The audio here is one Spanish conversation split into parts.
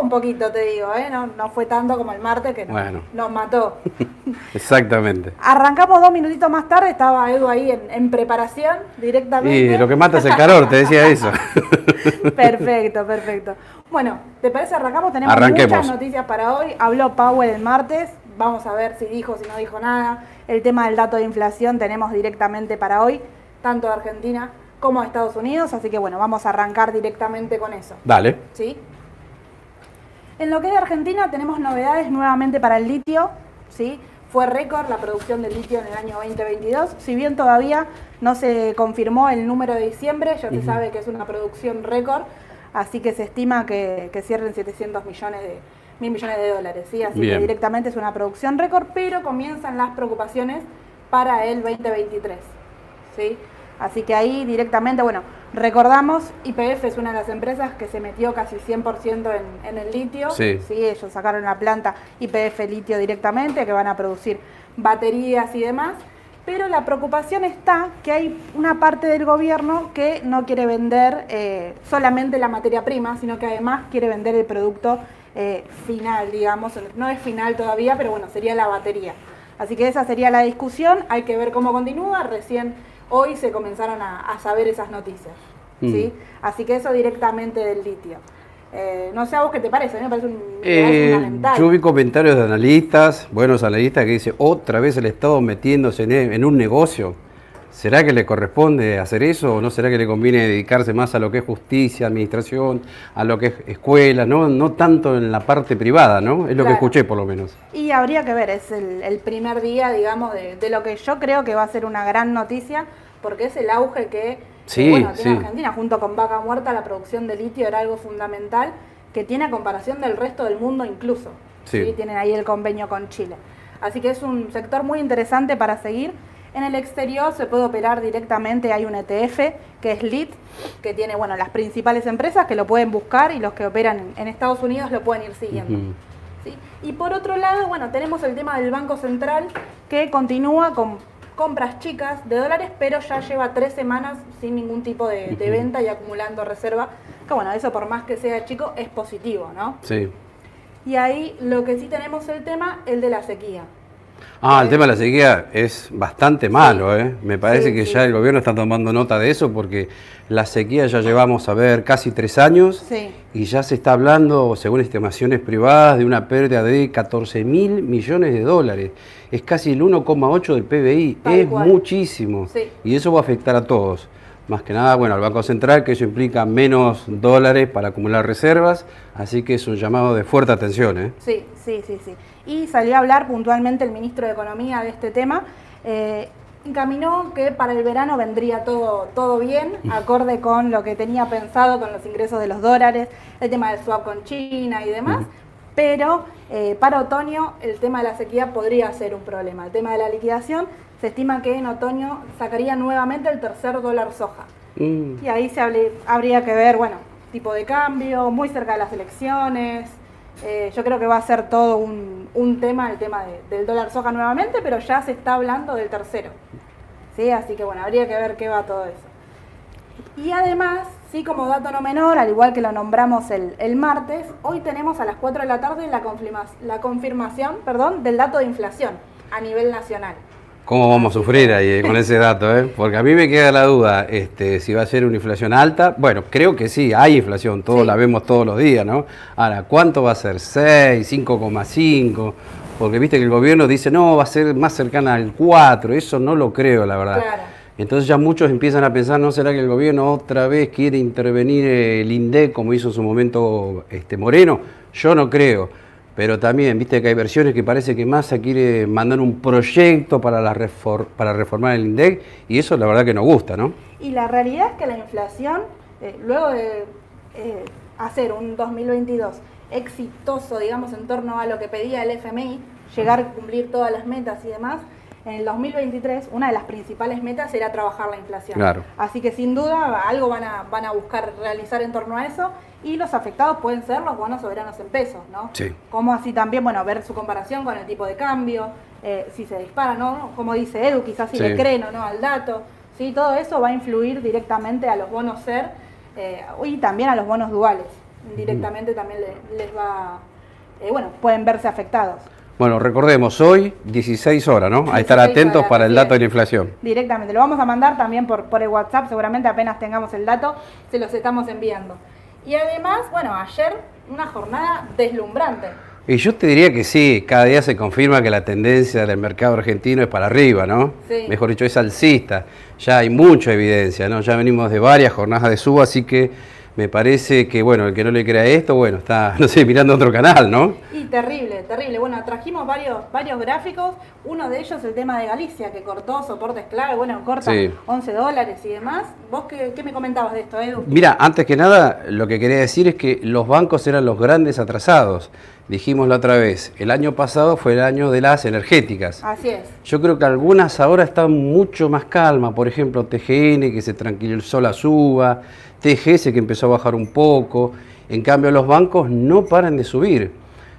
un poquito, te digo, ¿eh? no, no fue tanto como el martes que nos, Bueno. nos mató. Exactamente. Arrancamos dos minutitos más tarde, estaba Edu ahí en, en preparación directamente. Y lo que mata es el calor, te decía eso. Perfecto, perfecto. Bueno, ¿te parece arrancamos? Tenemos Arranquemos. muchas noticias para hoy. Habló Powell el martes, vamos a ver si dijo, si no dijo nada. El tema del dato de inflación tenemos directamente para hoy, tanto de Argentina como de Estados Unidos, así que bueno, vamos a arrancar directamente con eso. Dale. ¿sí? En lo que es de Argentina tenemos novedades nuevamente para el litio, ¿sí? Fue récord la producción de litio en el año 2022, si bien todavía no se confirmó el número de diciembre, ya se sabe que es una producción récord, así que se estima que, que cierren 700 millones de mil millones de dólares, ¿sí? Así Bien. que directamente es una producción récord, pero comienzan las preocupaciones para el 2023, ¿sí? Así que ahí directamente, bueno, recordamos, IPF es una de las empresas que se metió casi 100% en, en el litio. Sí. ellos sacaron la planta IPF litio directamente, que van a producir baterías y demás. Pero la preocupación está que hay una parte del gobierno que no quiere vender eh, solamente la materia prima, sino que además quiere vender el producto eh, final, digamos. No es final todavía, pero bueno, sería la batería. Así que esa sería la discusión. Hay que ver cómo continúa. Recién hoy se comenzaron a, a saber esas noticias. ¿sí? Así que eso directamente del litio. Eh, no sé a vos qué te parece, a mí me parece un Eh, fundamental. yo vi comentarios de analistas, buenos analistas, que dicen, otra vez el Estado metiéndose en, en un negocio. ¿Será que le corresponde hacer eso o no será que le conviene dedicarse más a lo que es justicia, administración, a lo que es escuela, no, no tanto en la parte privada, ¿no? Es lo Claro. que escuché por lo menos. Y habría que ver, es el, el primer día, digamos, de, de lo que yo creo que va a ser una gran noticia, porque es el auge que, Sí, bueno, tiene sí. Argentina. Junto con Vaca Muerta, la producción de litio era algo fundamental que tiene a comparación del resto del mundo incluso. Sí. Tienen ahí el convenio con Chile. Así que es un sector muy interesante para seguir. En el exterior se puede operar directamente, hay un ETF que es LIT, que tiene bueno, las principales empresas que lo pueden buscar y los que operan en, Estados Unidos lo pueden ir siguiendo. ¿sí? Y por otro lado, bueno, tenemos el tema del Banco Central que continúa con compras chicas de dólares, pero ya lleva tres semanas sin ningún tipo de, de venta y acumulando reserva. Que bueno, eso por más que sea chico es positivo, ¿no? Sí. Y ahí lo que sí tenemos el tema, el de la sequía. Ah, el tema de la sequía es bastante malo, ¿eh? Me parece Sí, que sí. ya el gobierno está tomando nota de eso porque la sequía ya llevamos a ver casi tres años Sí. y ya se está hablando, según estimaciones privadas, de una pérdida de 14 mil millones de dólares. Es casi el 1,8 del PBI, Tal es cual. muchísimo. Sí. Y eso va a afectar a todos. Más que nada, bueno, al Banco Central, que eso implica menos dólares para acumular reservas, así que es un llamado de fuerte atención, ¿eh? Sí, sí, sí, sí. Y salió a hablar puntualmente el ministro de Economía de este tema. Eh, encaminó que para el verano vendría todo, todo bien, acorde con lo que tenía pensado, con los ingresos de los dólares, el tema del swap con China y demás. Pero eh, para otoño el tema de la sequía podría ser un problema. El tema de la liquidación, se estima que en otoño sacaría nuevamente el tercer dólar soja. Mm. Y ahí se habría que ver, bueno, tipo de cambio, muy cerca de las elecciones. Eh, yo creo que va a ser todo un, un tema, el tema de- del dólar soja nuevamente, pero ya se está hablando del tercero. ¿Sí? Así que bueno, habría que ver qué va todo eso. Y además, sí, como dato no menor, al igual que lo nombramos el, el martes, hoy tenemos a las 4 de la tarde la, confirma- la confirmación perdón, del dato de inflación a nivel nacional. ¿Cómo vamos a sufrir ahí eh, con ese dato? eh? Porque a mí me queda la duda este, si va a ser una inflación alta. Bueno, creo que sí, hay inflación, todos Sí. la vemos todos los días, ¿no? Ahora, ¿cuánto va a ser? ¿6, 5,5? Porque viste que el gobierno dice, no, va a ser más cercana al 4, eso no lo creo, la verdad. Claro. Entonces ya muchos empiezan a pensar, ¿no será que el gobierno otra vez quiere intervenir el INDEC como hizo en su momento este, Moreno? Yo no creo. Pero también, viste que hay versiones que parece que Massa quiere mandar un proyecto para, la refor- para reformar el INDEC y eso la verdad que nos gusta, ¿no? Y la realidad es que la inflación, eh, luego de eh, hacer un 2022 exitoso, digamos, en torno a lo que pedía el FMI, llegar a cumplir todas las metas y demás, en el 2023 una de las principales metas era trabajar la inflación. Claro. Así que sin duda algo van a, van a buscar realizar en torno a eso y los afectados pueden ser los bonos soberanos en pesos, ¿no? Sí. Como así también, bueno, ver su comparación con el tipo de cambio, eh, si se dispara, ¿no? Como dice Edu, quizás si Sí. le creen o no al dato, ¿sí? Todo eso va a influir directamente a los bonos SER eh, y también a los bonos duales. Directamente también le- les va, eh, bueno, pueden verse afectados. Bueno, recordemos, hoy 16 horas, ¿no? A estar 16 atentos horas, para el dato de la inflación. Directamente, lo vamos a mandar también por, por el WhatsApp, seguramente apenas tengamos el dato, se los estamos enviando. Y además, bueno, ayer una jornada deslumbrante. Y yo te diría que sí, cada día se confirma que la tendencia del mercado argentino es para arriba, ¿no? Sí. Mejor dicho, es alcista. Ya hay mucha evidencia, ¿no? Ya venimos de varias jornadas de suba, así que me parece que, bueno, el que no le crea esto, bueno, está, no sé, mirando otro canal, ¿no? Y terrible, terrible. Bueno, trajimos varios, varios gráficos. Uno de ellos el tema de Galicia, que cortó soportes clave, bueno, corta Sí. 11 dólares y demás. ¿Vos qué, qué me comentabas de esto, Edu? Mira, antes que nada, lo que quería decir es que los bancos eran los grandes atrasados. Dijimos la otra vez, el año pasado fue el año de las energéticas. Así es. Yo creo que algunas ahora están mucho más calma, por ejemplo TGN que se tranquilizó la suba, TGS que empezó a bajar un poco, en cambio los bancos no paran de subir.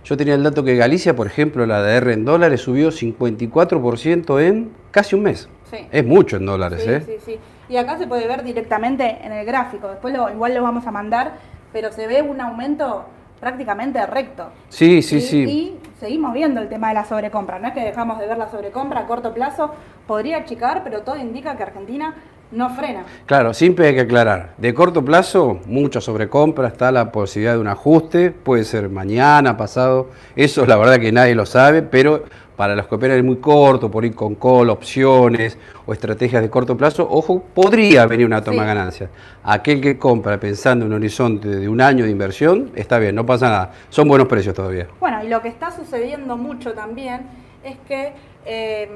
Yo tenía el dato que Galicia, por ejemplo, la de R en dólares subió 54% en casi un mes. Sí. Es mucho en dólares, Sí, ¿eh? sí, sí. Y acá se puede ver directamente en el gráfico. Después lo, igual lo vamos a mandar, pero se ve un aumento prácticamente recto. Sí, sí, y, sí. Y seguimos viendo el tema de la sobrecompra. No es que dejamos de ver la sobrecompra a corto plazo. Podría achicar, pero todo indica que Argentina no frena. Claro, siempre hay que aclarar. De corto plazo, mucha sobrecompra, está la posibilidad de un ajuste, puede ser mañana, pasado, eso la verdad que nadie lo sabe, pero para los que operan en muy corto, por ir con call, opciones o estrategias de corto plazo, ojo, podría venir una toma Sí. de ganancias. Aquel que compra pensando en un horizonte de un año de inversión, está bien, no pasa nada, son buenos precios todavía. Bueno, y lo que está sucediendo mucho también es que eh,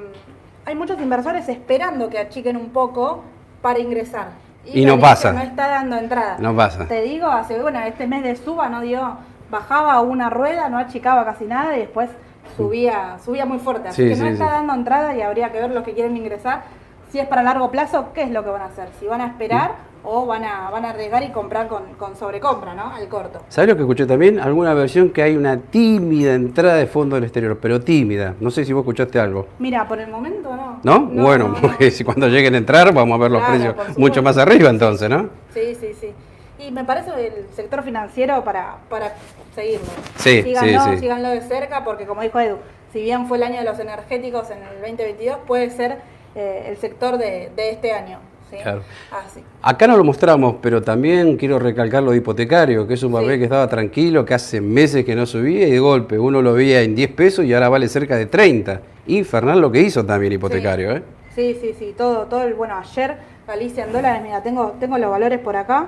hay muchos inversores esperando que achiquen un poco para ingresar. Y no pasa. No está dando entrada. No pasa. Te digo, hace, bueno, este mes de suba no dio, bajaba una rueda, no achicaba casi nada y después subía, subía muy fuerte. Así Sí, que no sí, está sí. dando entrada y habría que ver los que quieren ingresar. Si es para largo plazo, ¿qué es lo que van a hacer? Si van a esperar o van a, van a arriesgar y comprar con, con sobrecompra, ¿no? Al corto. ¿Sabes lo que escuché también? Alguna versión que hay una tímida entrada de fondo del exterior, pero tímida. No sé si vos escuchaste algo. Mira, por el momento no. ¿No? bueno, no, no. porque si cuando lleguen a entrar vamos a ver los Claro, precios mucho más arriba entonces, ¿no? Sí, sí, sí. Y me parece el sector financiero para, para seguirlo. Sí, síganlo, sí, sí. síganlo de cerca porque como dijo Edu, si bien fue el año de los energéticos en el 2022, puede ser eh, el sector de, de este año. ¿sí? Claro. Así. Acá no lo mostramos, pero también quiero recalcar lo de hipotecario, que es un papel Sí. que estaba tranquilo, que hace meses que no subía y de golpe uno lo veía en 10 pesos y ahora vale cerca de 30. Infernal lo que hizo también hipotecario, ¿eh? Sí, sí, sí, todo, todo el, bueno, ayer Galicia en dólares, mira, tengo, tengo los valores por acá.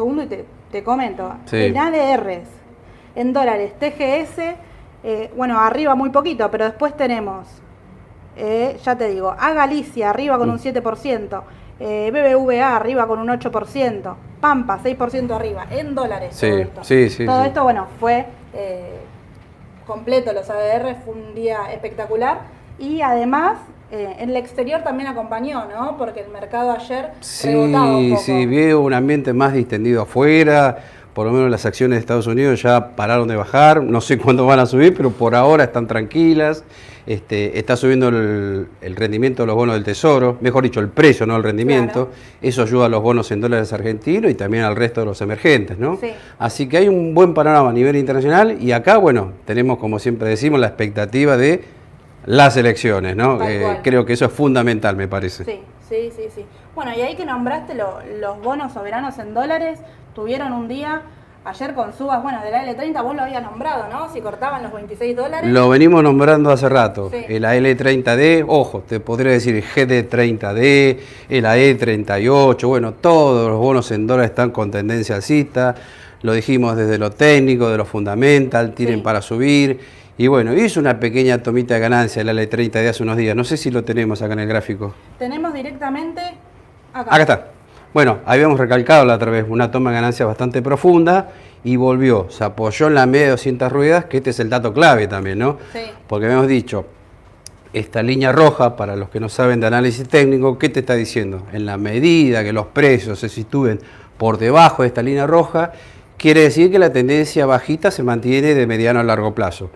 Segundo y te, te comento. Sí. En ADRs, en dólares, TGS, eh, bueno, arriba muy poquito, pero después tenemos, eh, ya te digo, a Galicia arriba con un 7%, eh, BBVA arriba con un 8%, Pampa 6% arriba, en dólares. Sí, todo esto. sí, sí, Todo sí. esto, bueno, fue eh, completo los ADR, fue un día espectacular y además eh, en el exterior también acompañó, ¿no? Porque el mercado ayer rebotaba un Sí, poco. sí, veo un ambiente más distendido afuera, por lo menos las acciones de Estados Unidos ya pararon de bajar, no sé cuándo van a subir, pero por ahora están tranquilas. Este, está subiendo el, el rendimiento de los bonos del Tesoro, mejor dicho, el precio, no el rendimiento. Claro. Eso ayuda a los bonos en dólares argentinos y también al resto de los emergentes, ¿no? Sí. Así que hay un buen panorama a nivel internacional y acá, bueno, tenemos, como siempre decimos, la expectativa de las elecciones, ¿no? Eh, creo que eso es fundamental, me parece. Sí, sí, sí, sí. Bueno, y ahí que nombraste lo- los bonos soberanos en dólares, tuvieron un día ayer con subas, bueno, de la L30, vos lo habías nombrado, ¿no? Si cortaban los 26 dólares. Lo venimos nombrando hace rato. Sí. El AL30D, ojo, te podría decir el GD30D, el AE38, bueno, todos los bonos en dólares están con tendencia alcista. Lo dijimos desde lo técnico, de lo fundamental, tienen Sí. para subir. Y bueno, hizo una pequeña tomita de ganancia el AL30D hace unos días. No sé si lo tenemos acá en el gráfico. Tenemos directamente acá. Acá está. Bueno, habíamos recalcado la otra vez una toma de ganancia bastante profunda y volvió, se apoyó en la media de 200 ruedas, que este es el dato clave también, ¿no? Sí. Porque habíamos dicho, esta línea roja, para los que no saben de análisis técnico, ¿qué te está diciendo? En la medida que los precios se sitúen por debajo de esta línea roja, quiere decir que la tendencia bajista se mantiene de mediano a largo plazo.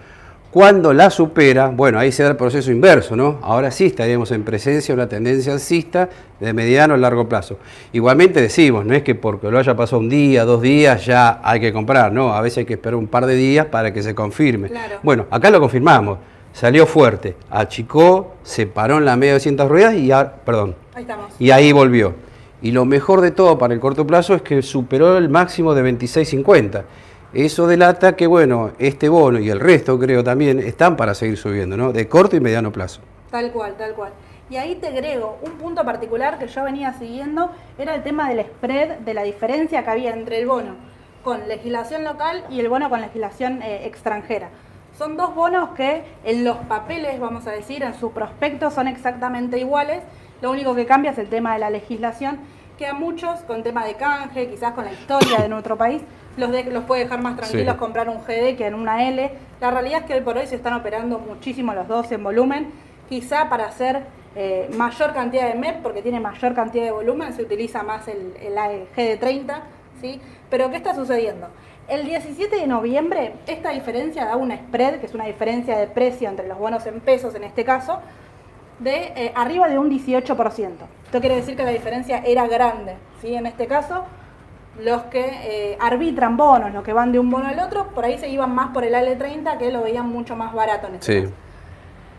Cuando la supera, bueno, ahí se da el proceso inverso, ¿no? Ahora sí estaríamos en presencia de una tendencia alcista de mediano a largo plazo. Igualmente decimos, no es que porque lo haya pasado un día, dos días, ya hay que comprar, ¿no? A veces hay que esperar un par de días para que se confirme. Bueno, acá lo confirmamos, salió fuerte, achicó, se paró en la media de 200 ruedas y, perdón, y ahí volvió. Y lo mejor de todo para el corto plazo es que superó el máximo de 26.50 eso delata que, bueno, este bono y el resto creo también están para seguir subiendo, ¿no? De corto y mediano plazo. Tal cual, tal cual. Y ahí te agrego un punto particular que yo venía siguiendo, era el tema del spread, de la diferencia que había entre el bono con legislación local y el bono con legislación eh, extranjera. Son dos bonos que en los papeles, vamos a decir, en su prospecto son exactamente iguales, lo único que cambia es el tema de la legislación, que a muchos, con tema de canje, quizás con la historia de nuestro país, los, de, los puede dejar más tranquilos comprar un GD que en una L. La realidad es que hoy por hoy se están operando muchísimo los dos en volumen. Quizá para hacer eh, mayor cantidad de MEP, porque tiene mayor cantidad de volumen, se utiliza más el, el GD30. ¿sí? Pero ¿qué está sucediendo? El 17 de noviembre, esta diferencia da una spread, que es una diferencia de precio entre los bonos en pesos en este caso, de eh, arriba de un 18%. Esto quiere decir que la diferencia era grande. ¿sí? En este caso, los que eh, arbitran bonos, los que van de un bono al otro, por ahí se iban más por el AL30 que lo veían mucho más barato en este sí.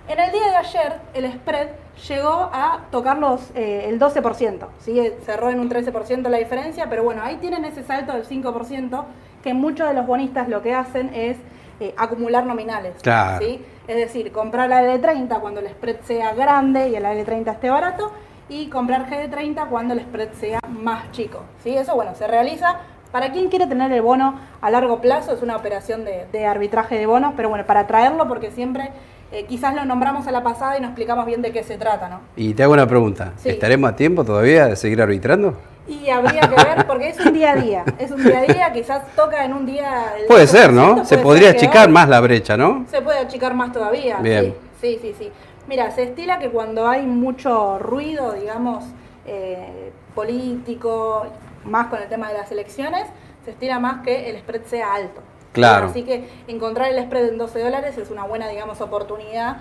En el día de ayer el spread llegó a tocar los, eh, el 12%, ¿sí? cerró en un 13% la diferencia, pero bueno, ahí tienen ese salto del 5% que muchos de los bonistas lo que hacen es eh, acumular nominales. ¿sí? Es decir, comprar la L30 cuando el spread sea grande y el AL30 esté barato y comprar GD30 cuando el spread sea más chico. ¿sí? Eso, bueno, se realiza. Para quien quiere tener el bono a largo plazo, es una operación de, arbitraje de bonos, pero bueno, para traerlo, porque siempre eh, quizás lo nombramos a la pasada y no explicamos bien de qué se trata, ¿no? Y te hago una pregunta, ¿estaremos a tiempo todavía de seguir arbitrando? Y habría que ver, porque es un día a día, es un día a día, quizás toca en un día... Puede ser, ¿no? se podría achicar más la brecha, ¿no? Se puede achicar más todavía, Bien. sí, sí, sí. Mira, se estila que cuando hay mucho ruido, digamos, eh, político, más con el tema de las elecciones, se estila más que el spread sea alto. Claro. Así que encontrar el spread en 12 dólares es una buena, digamos, oportunidad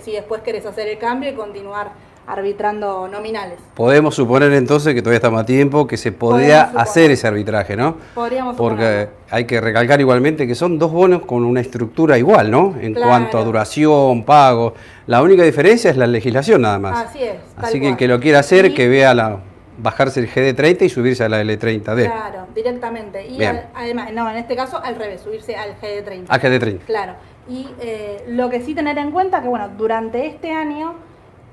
si después querés hacer el cambio y continuar arbitrando nominales. Podemos suponer entonces que todavía estamos a tiempo, que se podría hacer ese arbitraje, ¿no? Podríamos Porque hay que recalcar igualmente que son dos bonos con una estructura igual, ¿no? En cuanto a duración, pago. La única diferencia es la legislación nada más. Así es. Así que el que lo quiera hacer, que vea la bajarse el GD30 y subirse a la L30D. Claro, directamente. Y además, no, en este caso al revés, subirse al GD30. Al GD30. Claro. Y eh, lo que sí tener en cuenta que, bueno, durante este año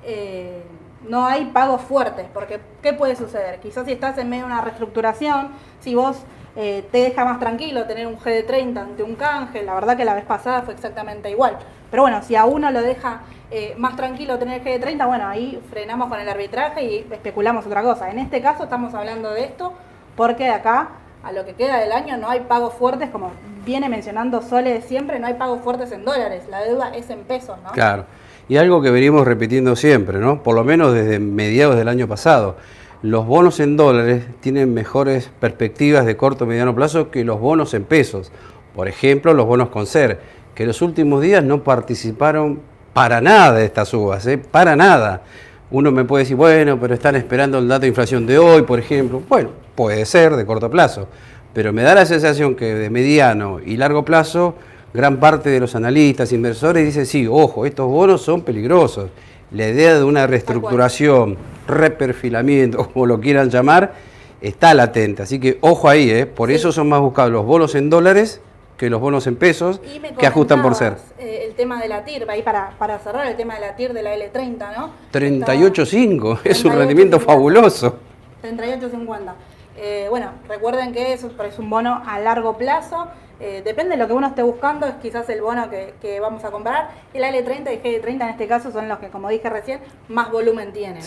eh, no hay pagos fuertes, porque ¿qué puede suceder? Quizás si estás en medio de una reestructuración, si vos eh, te deja más tranquilo tener un GD30 ante un canje, la verdad que la vez pasada fue exactamente igual. Pero bueno, si a uno lo deja eh, más tranquilo tener el GD30, bueno, ahí frenamos con el arbitraje y especulamos otra cosa. En este caso estamos hablando de esto porque de acá a lo que queda del año no hay pagos fuertes, como viene mencionando Sole siempre, no hay pagos fuertes en dólares, la deuda es en pesos, ¿no? Claro. Y algo que venimos repitiendo siempre, ¿no? por lo menos desde mediados del año pasado, los bonos en dólares tienen mejores perspectivas de corto y mediano plazo que los bonos en pesos. Por ejemplo, los bonos con SER, que en los últimos días no participaron para nada de estas uvas, ¿eh? para nada. Uno me puede decir, bueno, pero están esperando el dato de inflación de hoy, por ejemplo. Bueno, puede ser de corto plazo, pero me da la sensación que de mediano y largo plazo gran parte de los analistas, inversores dicen, sí, ojo, estos bonos son peligrosos. La idea de una reestructuración, reperfilamiento, como lo quieran llamar, está latente. Así que ojo ahí, ¿eh? por eso son más buscados los bonos en dólares que los bonos en pesos, que ajustan por ser. Eh, el tema de la TIR, ahí para, para cerrar el tema de la TIR de la L30, ¿no? 38.5, es un rendimiento fabuloso. 38.50. Eh, bueno, recuerden que eso es un bono a largo plazo eh, depende de lo que uno esté buscando, es quizás el bono que, vamos a comprar. El L30 y G30 en este caso son los que, como dije recién, más volumen tienen.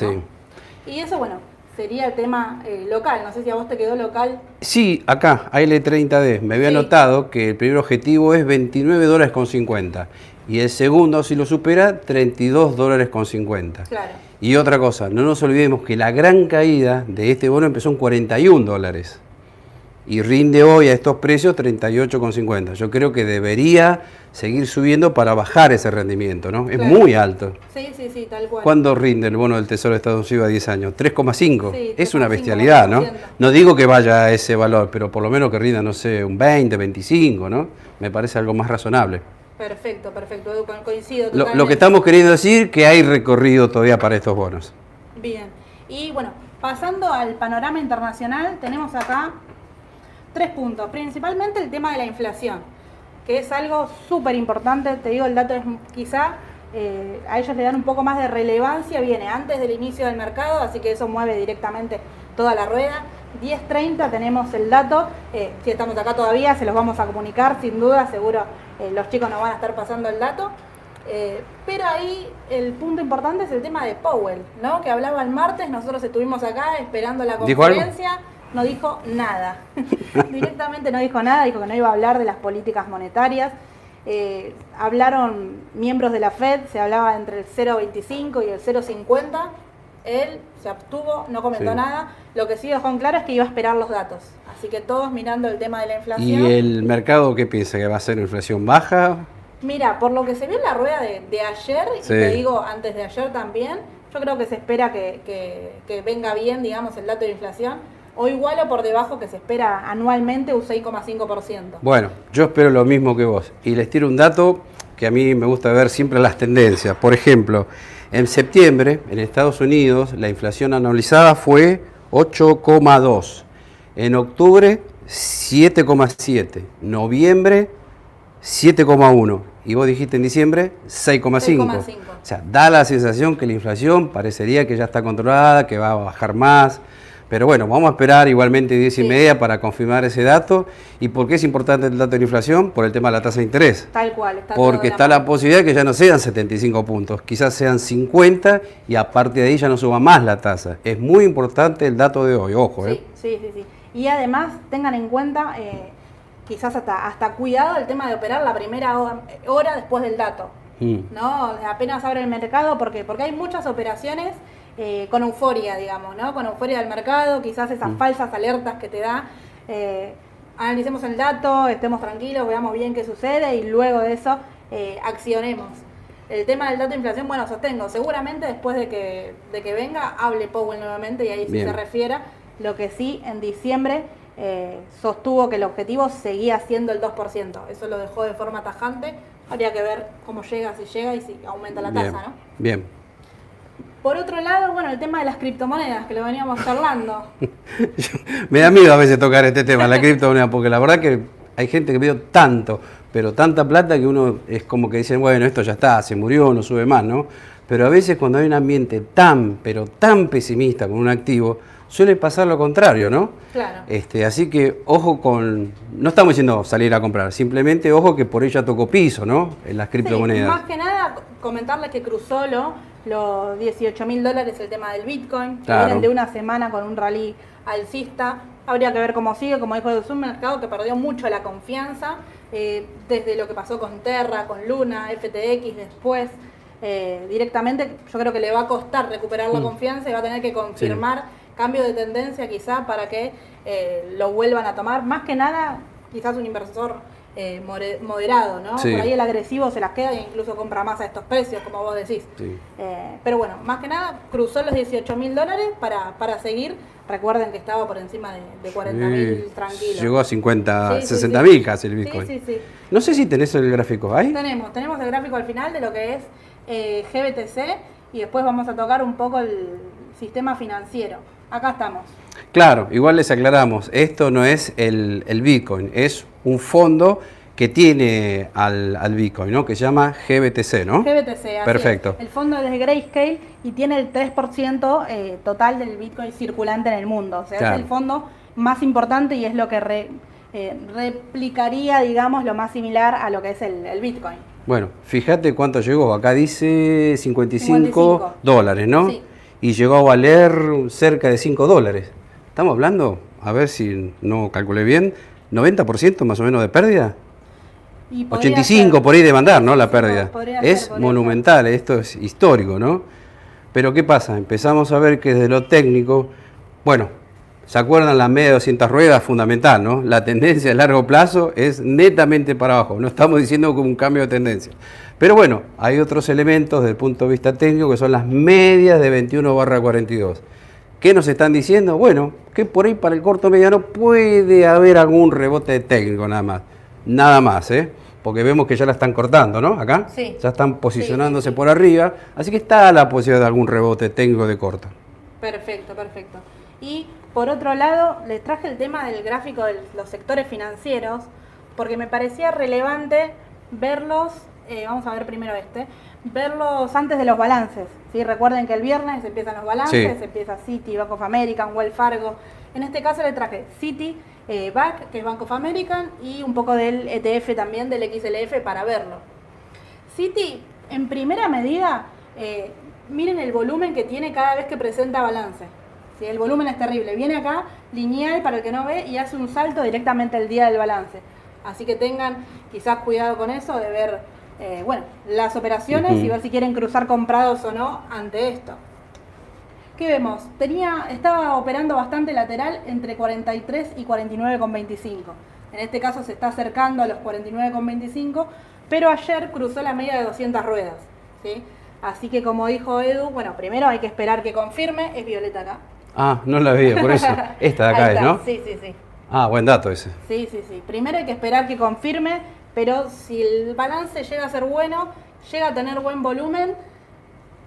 Y eso, bueno, sería el tema eh, local. No sé si a vos te quedó local. Sí, acá, AL30D, me había Sí. notado que el primer objetivo es 29 dólares con 50 y el segundo, si lo supera, 32 dólares con 50. Claro. Y otra cosa, no nos olvidemos que la gran caída de este bono empezó en 41 dólares y rinde hoy a estos precios 38,50. Yo creo que debería seguir subiendo para bajar ese rendimiento, ¿no? Es muy alto. Sí, sí, sí, tal cual. ¿Cuándo rinde el bono del Tesoro de Estados Unidos a 10 años? 3,5. Sí, es una 3,5%. bestialidad, ¿no? No digo que vaya a ese valor, pero por lo menos que rinda, no sé, un 20, 25, ¿no? Me parece algo más razonable. Perfecto, perfecto. Edu, co- coincido Lo, lo que estamos queriendo decir que hay recorrido todavía para estos bonos. Bien. Y bueno, pasando al panorama internacional, tenemos acá tres puntos. Principalmente el tema de la inflación, que es algo súper importante. Te digo, el dato es quizá eh, a ellos le dan un poco más de relevancia. Viene antes del inicio del mercado, así que eso mueve directamente toda la rueda. 10.30 tenemos el dato. eh, si estamos acá todavía, se los vamos a comunicar, sin duda. Seguro eh, los chicos nos van a estar pasando el dato. Pero ahí el punto importante es el tema de Powell, ¿no? Que hablaba el martes, nosotros estuvimos acá esperando la ¿Dijo algo? No dijo nada. Directamente no dijo nada, dijo que no iba a hablar de las políticas monetarias. Eh, hablaron miembros de la Fed, se hablaba entre el 0,25 y el 0,50. Él se abstuvo, no comentó Sí. nada. Lo que sí dejó en claro es que iba a esperar los datos. Así que todos mirando el tema de la inflación. ¿Y el mercado qué piensa? ¿Que va a ser inflación baja? Mira, por lo que se vio en la rueda de, de ayer, y Sí. te digo antes de ayer también, yo creo que se espera que, que- que venga bien, digamos, el dato de inflación, o igual o por debajo que se espera anualmente un 6,5%. Bueno, yo espero lo mismo que vos. Y les tiro un dato que a mí me gusta ver siempre las tendencias. Por ejemplo, en septiembre, en Estados Unidos, la inflación anualizada fue 8,2. En octubre, 7,7. Noviembre, 7,1. Y vos dijiste en diciembre, 6,5. 6,5. O sea, da la sensación que la inflación parecería que ya está controlada, que va a bajar más. Pero bueno, vamos a esperar igualmente 10 y Sí. media para confirmar ese dato. ¿Y por qué es importante el dato de la inflación? Por el tema de la tasa de interés. Tal cual, está Porque está la posibilidad de que ya no sean 75 puntos, quizás sean 50 y a partir de ahí ya no suba más la tasa. Es muy importante el dato de hoy, ojo. ¿eh? Sí, sí, sí, sí. Y además tengan en cuenta, eh, quizás hasta, hasta cuidado el tema de operar la primera ho- hora después del dato. Mm. ¿no? Apenas abre el mercado, porque Porque hay muchas operaciones eh, con euforia, digamos, ¿no? Con euforia del mercado, quizás esas falsas alertas que te da. eh, analicemos el dato, estemos tranquilos, veamos bien qué sucede y luego de eso eh, accionemos. El tema del dato de inflación, bueno, sostengo, seguramente después de que, de que venga, hable Powell nuevamente y ahí sí Bien. se refiera. Lo que sí, en diciembre eh, sostuvo que el objetivo seguía siendo el 2%. Eso lo dejó de forma tajante. Habría que ver cómo llega, si llega y si aumenta la tasa, ¿no? bien. Por otro lado, bueno, el tema de las criptomonedas, que lo veníamos charlando. Me da miedo a veces tocar este tema, la criptomoneda, porque la verdad que hay gente que pidió tanto, pero tanta plata que uno es como que dicen, bueno, esto ya está, se murió, no sube más, ¿no? Pero a veces cuando hay un ambiente tan, pero tan pesimista con un activo, suele pasar lo contrario, ¿no? Claro. Este, así que ojo con, no estamos diciendo salir a comprar, simplemente ojo que por ella tocó piso, ¿no? En las Sí, criptomonedas. más que nada, comentarles que cruzó lo, los 18 mil dólares el tema del Bitcoin, que Claro. vienen de una semana con un rally alcista. Habría que ver cómo sigue, como dijo, es un mercado que perdió mucho la confianza, eh, desde lo que pasó con Terra, con Luna, FTX después. eh, directamente yo creo que le va a costar recuperar la Mm. confianza y va a tener que confirmar cambio de tendencia quizá para que eh, lo vuelvan a tomar. Más que nada, quizás un inversor eh, moderado, ¿no? Sí. Por ahí el agresivo se las queda e incluso compra más a estos precios, como vos decís. Sí. Eh, pero bueno, más que nada cruzó los 18 mil dólares para, para seguir. Recuerden que estaba por encima de, de 40 mil Eh, tranquilo. Llegó a 50, Sí, sí, 60 sí. mil casi el Bitcoin. Sí, sí, sí. No sé si tenés el gráfico ahí. Tenemos, tenemos el gráfico al final de lo que es eh, GBTC y después vamos a tocar un poco el sistema financiero. Acá estamos. Claro, igual les aclaramos, esto no es el, el Bitcoin, es un fondo que tiene al, al Bitcoin, ¿no? Que se llama GBTC, ¿no? GBTC, así es. Perfecto. El fondo es de Grayscale y tiene el 3% eh, total del Bitcoin circulante en el mundo. O sea, Claro. es el fondo más importante y es lo que re- eh, replicaría, digamos, lo más similar a lo que es el, el Bitcoin. Bueno, fíjate cuánto llegó, acá dice 55, 55. dólares, ¿no? Sí. y llegó a valer cerca de 5 dólares. Estamos hablando, a ver si no calculé bien, 90% más o menos de pérdida. Y podría 85 ser- por ahí de mandar, ¿no? La 85 pérdida. Es ser, monumental, esto es histórico, ¿no? Pero ¿qué pasa? Empezamos a ver que desde lo técnico, bueno, ¿se acuerdan la media de 200 ruedas? Fundamental, ¿no? La tendencia a largo plazo es netamente para abajo, no estamos diciendo como un cambio de tendencia. Pero bueno, hay otros elementos desde el punto de vista técnico que son las medias de 21 barra 42. ¿Qué nos están diciendo? Bueno, que por ahí para el corto mediano puede haber algún rebote técnico nada más. Nada más, ¿eh? Porque vemos que ya la están cortando, ¿no? Acá. Sí. Ya están posicionándose por arriba. Así que está la posibilidad de algún rebote técnico de corto. Perfecto, perfecto. Y por otro lado, les traje el tema del gráfico de los sectores financieros, porque me parecía relevante verlos, eh, vamos a ver primero este, verlos antes de los balances. ¿sí? Recuerden que el viernes empiezan los balances, Sí. empieza Citi, Bank of American, Wells Fargo. En este caso le traje Citi, eh, BAC, que es Bank of American, y un poco del ETF también, del XLF, para verlo. Citi, en primera medida, eh, miren el volumen que tiene cada vez que presenta balance. ¿sí? El volumen es terrible. Viene acá, lineal para el que no ve, y hace un salto directamente al día del balance. Así que tengan quizás cuidado con eso de ver, eh, bueno, las operaciones y ver si quieren cruzar comprados o no ante esto. ¿Qué vemos? Tenía, estaba operando bastante lateral entre 43 y 49,25. En este caso se está acercando a los 49,25, pero ayer cruzó la media de 200 ruedas. ¿sí? Así que como dijo Edu, bueno, primero hay que esperar que confirme, es Violeta acá. Ah, no la veía, por eso. Esta de acá Ahí es, ¿no? Sí, sí, sí. Ah, buen dato ese. Sí, sí, sí. Primero hay que esperar que confirme, pero si el balance llega a ser bueno, llega a tener buen volumen,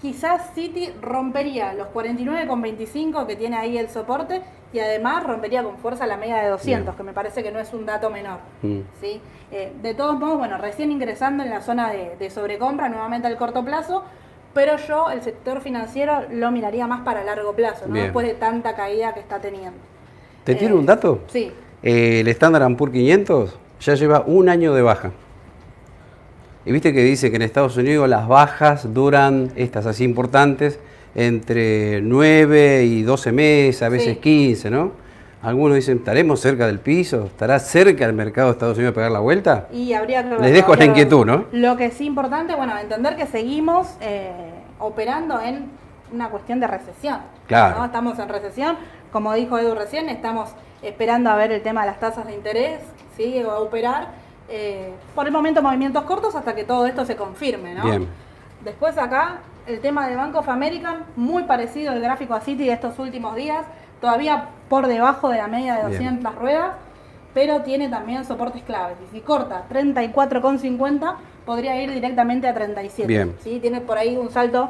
quizás City rompería los 49,25 que tiene ahí el soporte y además rompería con fuerza la media de 200, Bien. que me parece que no es un dato menor. Mm. ¿sí? Eh, de todos modos, bueno, recién ingresando en la zona de, de sobrecompra, nuevamente al corto plazo, pero yo el sector financiero lo miraría más para largo plazo, ¿no? Después de tanta caída que está teniendo. ¿Te Eh, tiro un dato? Sí. Eh, el Standard Poor's 500 ya lleva un año de baja. Y viste que dice que en Estados Unidos las bajas duran, estas así importantes, entre 9 y 12 meses, a veces Sí. 15, ¿no? Algunos dicen, ¿estaremos cerca del piso? ¿Estará cerca el mercado de Estados Unidos de pegar la vuelta? Y habría que Les dejo la inquietud. ¿no? Lo que es importante, bueno, entender que seguimos eh, operando en una cuestión de recesión. Claro. ¿no? Estamos en recesión, como dijo Edu recién, estamos esperando a ver el tema de las tasas de interés, ¿sí? A operar. eh, por el momento movimientos cortos hasta que todo esto se confirme, ¿no? Bien. Después acá, el tema de Bank of American, muy parecido al gráfico a City de estos últimos días, todavía por debajo de la media de Bien. 200 ruedas, pero tiene también soportes claves. Y si corta 34,50, podría ir directamente a 37. Bien. ¿sí? Tiene por ahí un salto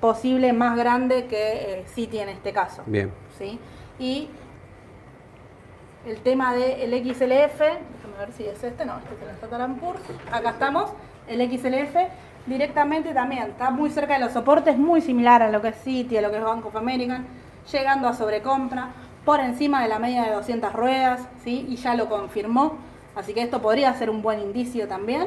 posible más grande que eh, City en este caso. Bien. ¿sí? Y el tema del XLF, déjame ver si es este, no, este es el Poor's, acá estamos, el XLF directamente también está muy cerca de los soportes, muy similar a lo que es City, a lo que es Bank of American, llegando a sobrecompra, por encima de la media de 200 ruedas, ¿sí? y ya lo confirmó, así que esto podría ser un buen indicio también.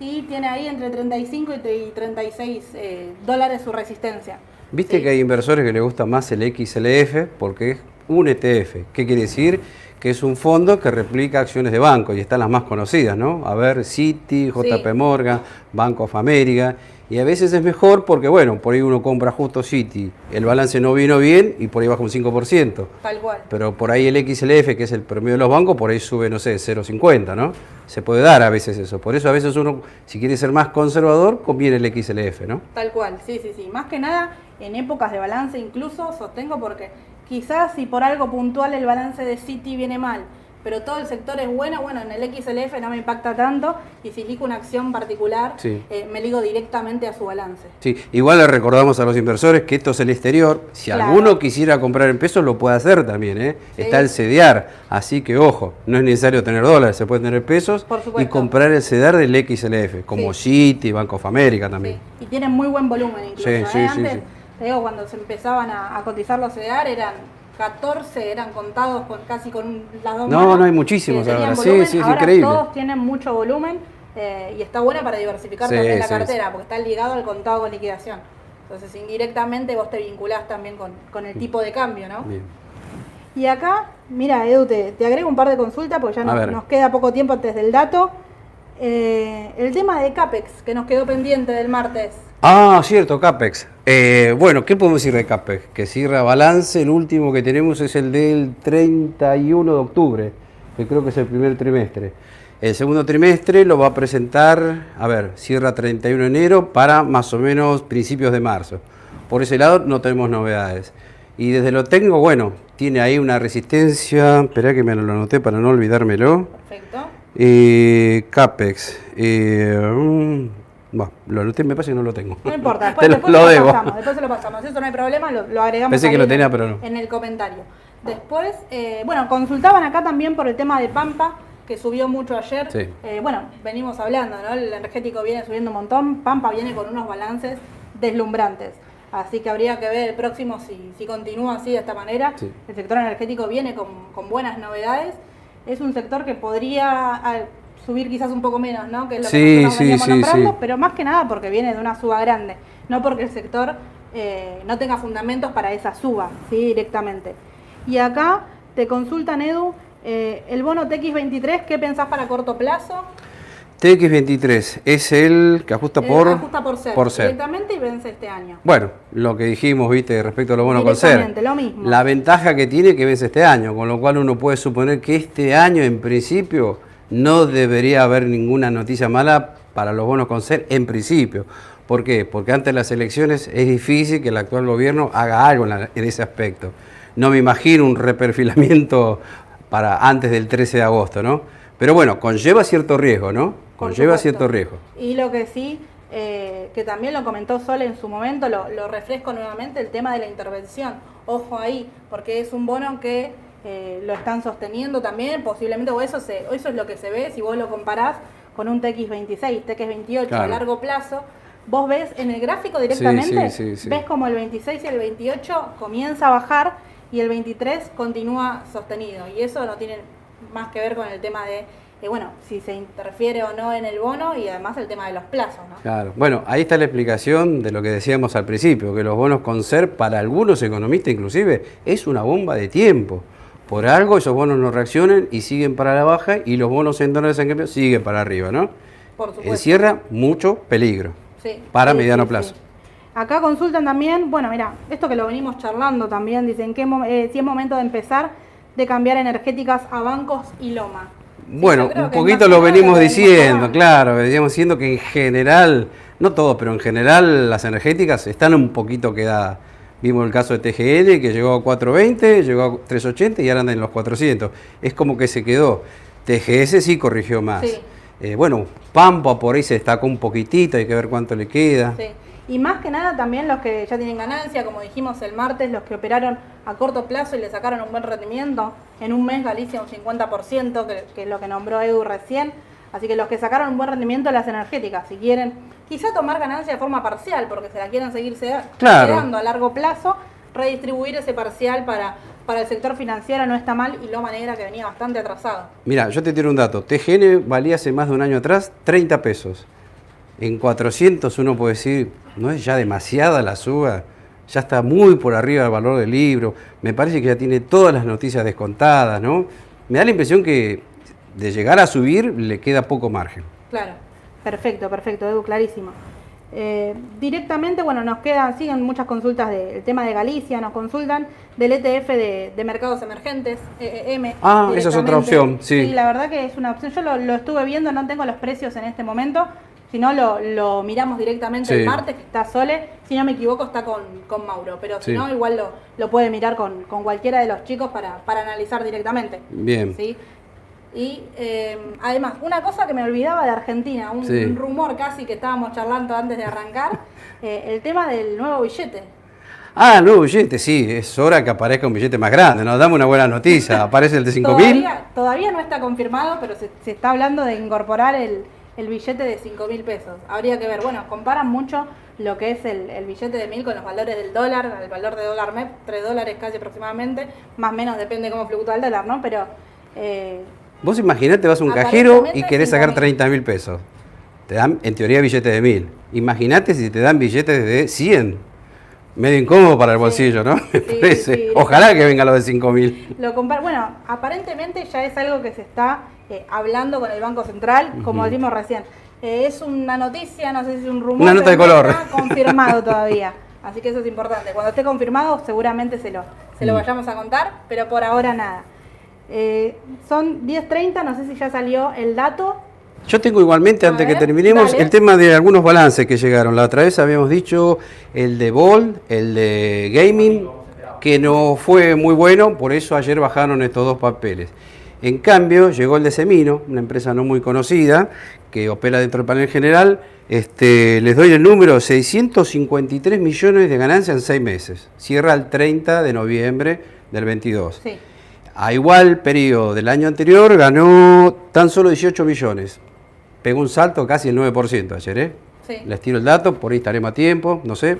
Y tiene ahí entre 35 y tre- y 36 eh, dólares su resistencia. Viste Sí. que hay inversores que les gusta más el XLF porque es un ETF. ¿Qué quiere decir? Que es un fondo que replica acciones de banco y están las más conocidas, ¿no? A ver, Citi, JP Sí. Morgan, Bank of America. Y a veces es mejor porque, bueno, por ahí uno compra justo Citi, el balance no vino bien y por ahí baja un 5%. Tal cual. Pero por ahí el XLF, que es el promedio de los bancos, por ahí sube, no sé, 0,50, ¿no? Se puede dar a veces eso. Por eso a veces uno, si quiere ser más conservador, conviene el XLF, ¿no? Tal cual, sí, sí, sí. Más que nada en épocas de balance incluso sostengo porque quizás si por algo puntual el balance de City viene mal, pero todo el sector es bueno, bueno, en el XLF no me impacta tanto y si elijo una acción particular Sí. eh, me ligo directamente a su balance. Sí, igual le recordamos a los inversores que esto es el exterior. Si Claro. alguno quisiera comprar en pesos, lo puede hacer también. ¿eh? Sí. Está el CEDEAR, así que ojo, no es necesario tener dólares, se puede tener pesos y comprar el CEDEAR del XLF, como Citi, Bank of America también. Sí, Y tienen muy buen volumen incluso. Sí, ¿eh? sí, sí, Antes, sí. Te digo, cuando se empezaban a, a cotizar los CEDAR eran 14, eran contados con casi con las dos No, manos, no, hay muchísimos ahora. Sí, sí, es Ahora increíble. todos tienen mucho volumen eh, y está bueno para diversificar Sí, también la sí, cartera porque está ligado al contado con liquidación. Entonces, indirectamente vos te vinculás también con, con el tipo de cambio, ¿no? Bien. Y acá, mira, Edu, te, te agrego un par de consultas porque ya nos queda poco tiempo antes del dato. Eh, el tema de CAPEX, que nos quedó pendiente del martes. Ah, cierto, CAPEX. Eh, bueno, ¿qué podemos decir de CAPEX? Que cierra balance, el último que tenemos es el del 31 de octubre, que creo que es el primer trimestre. El segundo trimestre lo va a presentar, a ver, cierra 31 de enero para más o menos principios de marzo. Por ese lado no tenemos novedades. Y desde lo técnico, bueno, tiene ahí una resistencia, espera que me lo anoté para no olvidármelo. Perfecto. Eh, CAPEX. Eh, mm, bueno, lo anoté, me parece que no lo tengo. No importa, después, lo- después lo lo, debo. pasamos, después se lo pasamos. Eso no hay problema, lo, lo agregamos Pensé que lo en tenía, el- pero no. en el comentario. Después, eh, bueno, consultaban acá también por el tema de Pampa, que subió mucho ayer. Sí. Eh, bueno, venimos hablando, ¿no? El energético viene subiendo un montón, Pampa viene con unos balances deslumbrantes. Así que habría que ver el próximo si, si continúa así de esta manera. Sí. El sector energético viene con, con buenas novedades. Es un sector que podría subir quizás un poco menos, ¿no? Que es lo Sí, que nosotros sí, sí, nombrando, pero más que nada porque viene de una suba grande, no porque el sector eh, no tenga fundamentos para esa suba, ¿sí? directamente. Y acá te consultan, Edu, eh, el bono TX23, ¿qué pensás para corto plazo? TX23 es el que ajusta por, ajusta por ser, por ser. directamente y vence este año. Bueno, lo que dijimos, viste, respecto a los bonos con ser. Lo mismo. La ventaja que tiene que vence este año, con lo cual uno puede suponer que este año, en principio, no debería haber ninguna noticia mala para los bonos con ser, en principio. ¿Por qué? Porque antes de las elecciones es difícil que el actual gobierno haga algo en, la- en ese aspecto. No me imagino un reperfilamiento para antes del 13 de agosto, ¿no? Pero bueno, conlleva cierto riesgo, ¿no? Conlleva cierto riesgo. Y lo que sí, eh, que también lo comentó Sol en su momento, lo, lo refresco nuevamente, el tema de la intervención. Ojo ahí, porque es un bono que eh, lo están sosteniendo también, posiblemente, o eso, se, o eso es lo que se ve si vos lo comparás con un TX26, TX28 a Claro. largo plazo. Vos ves en el gráfico directamente, sí, sí, sí. ves como el 26 y el 28 comienza a bajar y el 23 continúa sostenido. Y eso no tiene más que ver con el tema de, eh, bueno, si se interfiere o no en el bono y además el tema de los plazos, ¿no? Claro. Bueno, ahí está la explicación de lo que decíamos al principio, que los bonos con ser, para algunos economistas inclusive, es una bomba de tiempo. Por algo esos bonos no reaccionan y siguen para la baja y los bonos en dólares en cambio siguen para arriba, ¿no? Por supuesto. Encierra mucho peligro. Sí, para sí, mediano sí, plazo. Acá consultan también, bueno, mira, esto que lo venimos charlando también, dicen que si es momento de empezar de cambiar energéticas a bancos y loma. Bueno, un poquito lo venimos diciendo, claro, veníamos diciendo que en general, no todo, pero en general las energéticas están un poquito quedadas. Vimos el caso de TGN que llegó a 420, llegó a 380 y ahora anda en los 400. Es como que se quedó. TGS sí corrigió más. Sí. Eh, bueno, Pampa por ahí se destacó un poquitito, hay que ver cuánto le queda. Sí. Y más que nada también los que ya tienen ganancia, como dijimos el martes, los que operaron a corto plazo y le sacaron un buen rendimiento. En un mes Galicia un 50%, que, que es lo que nombró Edu recién. Así que los que sacaron un buen rendimiento las energéticas, si quieren quizá tomar ganancia de forma parcial, porque se la quieren seguir Claro. quedando a largo plazo, redistribuir ese parcial para, para el sector financiero no está mal y Loma Negra que venía bastante atrasado. Mira, yo te tiro un dato. TGN valía hace más de un año atrás 30 pesos. En 400 uno puede decir, no es ya demasiada la suba, ya está muy por arriba del valor del libro. Me parece que ya tiene todas las noticias descontadas, ¿no? Me da la impresión que de llegar a subir le queda poco margen. Claro, perfecto, perfecto, Edu, clarísimo. Eh, directamente, bueno, nos quedan, siguen muchas consultas del tema de Galicia, nos consultan del ETF de, de mercados emergentes, EEM. Ah, esa es otra opción, sí. la verdad que es una opción. Yo lo, lo estuve viendo, no tengo los precios en este momento, sino lo, lo miramos directamente Sí. el martes, que está Sole, si no me equivoco está con, con Mauro, pero si Sí. no, igual lo, lo puede mirar con, con cualquiera de los chicos para, para analizar directamente. Bien. ¿sí? Y eh, además, una cosa que me olvidaba de Argentina, un, Sí. un rumor casi que estábamos charlando antes de arrancar, eh, el tema del nuevo billete. Ah, nuevo billete, sí, es hora que aparezca un billete más grande, ¿no? Dame una buena noticia. Aparece el de 5.000. Todavía, todavía no está confirmado, pero se, se está hablando de incorporar el, el billete de 5 mil pesos. Habría que ver, bueno, comparan mucho lo que es el, el billete de mil con los valores del dólar, el valor de dólar MEP, 3 dólares casi aproximadamente, más o menos depende cómo fluctúa el dólar, ¿no? Pero eh, Vos imaginate, vas a un cajero y querés sacar 5.000. 30 mil pesos. Te dan, en teoría, billetes de mil. Imagínate si te dan billetes de 100. Medio incómodo para el bolsillo, ¿no? Me Sí, parece. sí, Ojalá que venga lo de 5 mil. Bueno, aparentemente ya es algo que se está eh, hablando con el Banco Central, como decimos recién. Eh, es una noticia, no sé si es un rumor. Una nota de no color. está confirmado todavía. Así que eso es importante. Cuando esté confirmado, seguramente se lo, se lo Mm. vayamos a contar, pero por ahora nada. Eh, son 10.30, no sé si ya salió el dato. Yo tengo igualmente, antes que terminemos, dale. el tema de algunos balances que llegaron. La otra vez habíamos dicho el de Ball, el de Gaming, que no fue muy bueno, por eso ayer bajaron estos dos papeles. En cambio, llegó el de Semino, una empresa no muy conocida, que opera dentro del panel general. Este, les doy el número, 653 millones de ganancias en seis meses. Cierra el 30 de noviembre del 22. Sí. A igual periodo del año anterior ganó tan solo 18 millones. Pegó un salto casi el 9% ayer, ¿eh? Sí. Les tiro el dato, por ahí estaremos a tiempo, no sé.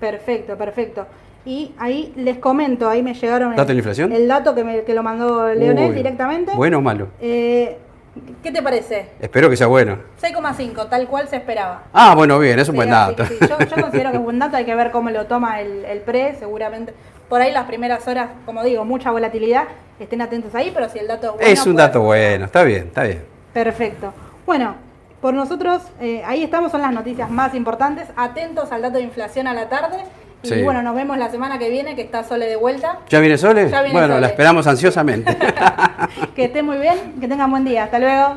Perfecto, perfecto. Y ahí les comento, ahí me llegaron ¿Dato de la inflación? el dato que, me, que lo mandó Leonel Uy, directamente. ¿Bueno o malo? Eh, ¿Qué te parece? Espero que sea bueno. 6,5, tal cual se esperaba. Ah, bueno, bien, es un Sí, buen así dato. sí, Yo, yo considero que es buen dato, hay que ver cómo lo toma el, el PRE, seguramente. Por ahí las primeras horas, como digo, mucha volatilidad, estén atentos ahí, pero si el dato es bueno... es un dato bueno, está bien, está bien. Perfecto. Bueno, por nosotros, eh, ahí estamos, son las noticias más importantes. Atentos al dato de inflación a la tarde. Y Sí. bueno, nos vemos la semana que viene, que está Sole de vuelta. ¿Ya viene Sole? Ya viene bueno, Sole. la esperamos ansiosamente. Que esté muy bien, que tengan buen día. Hasta luego.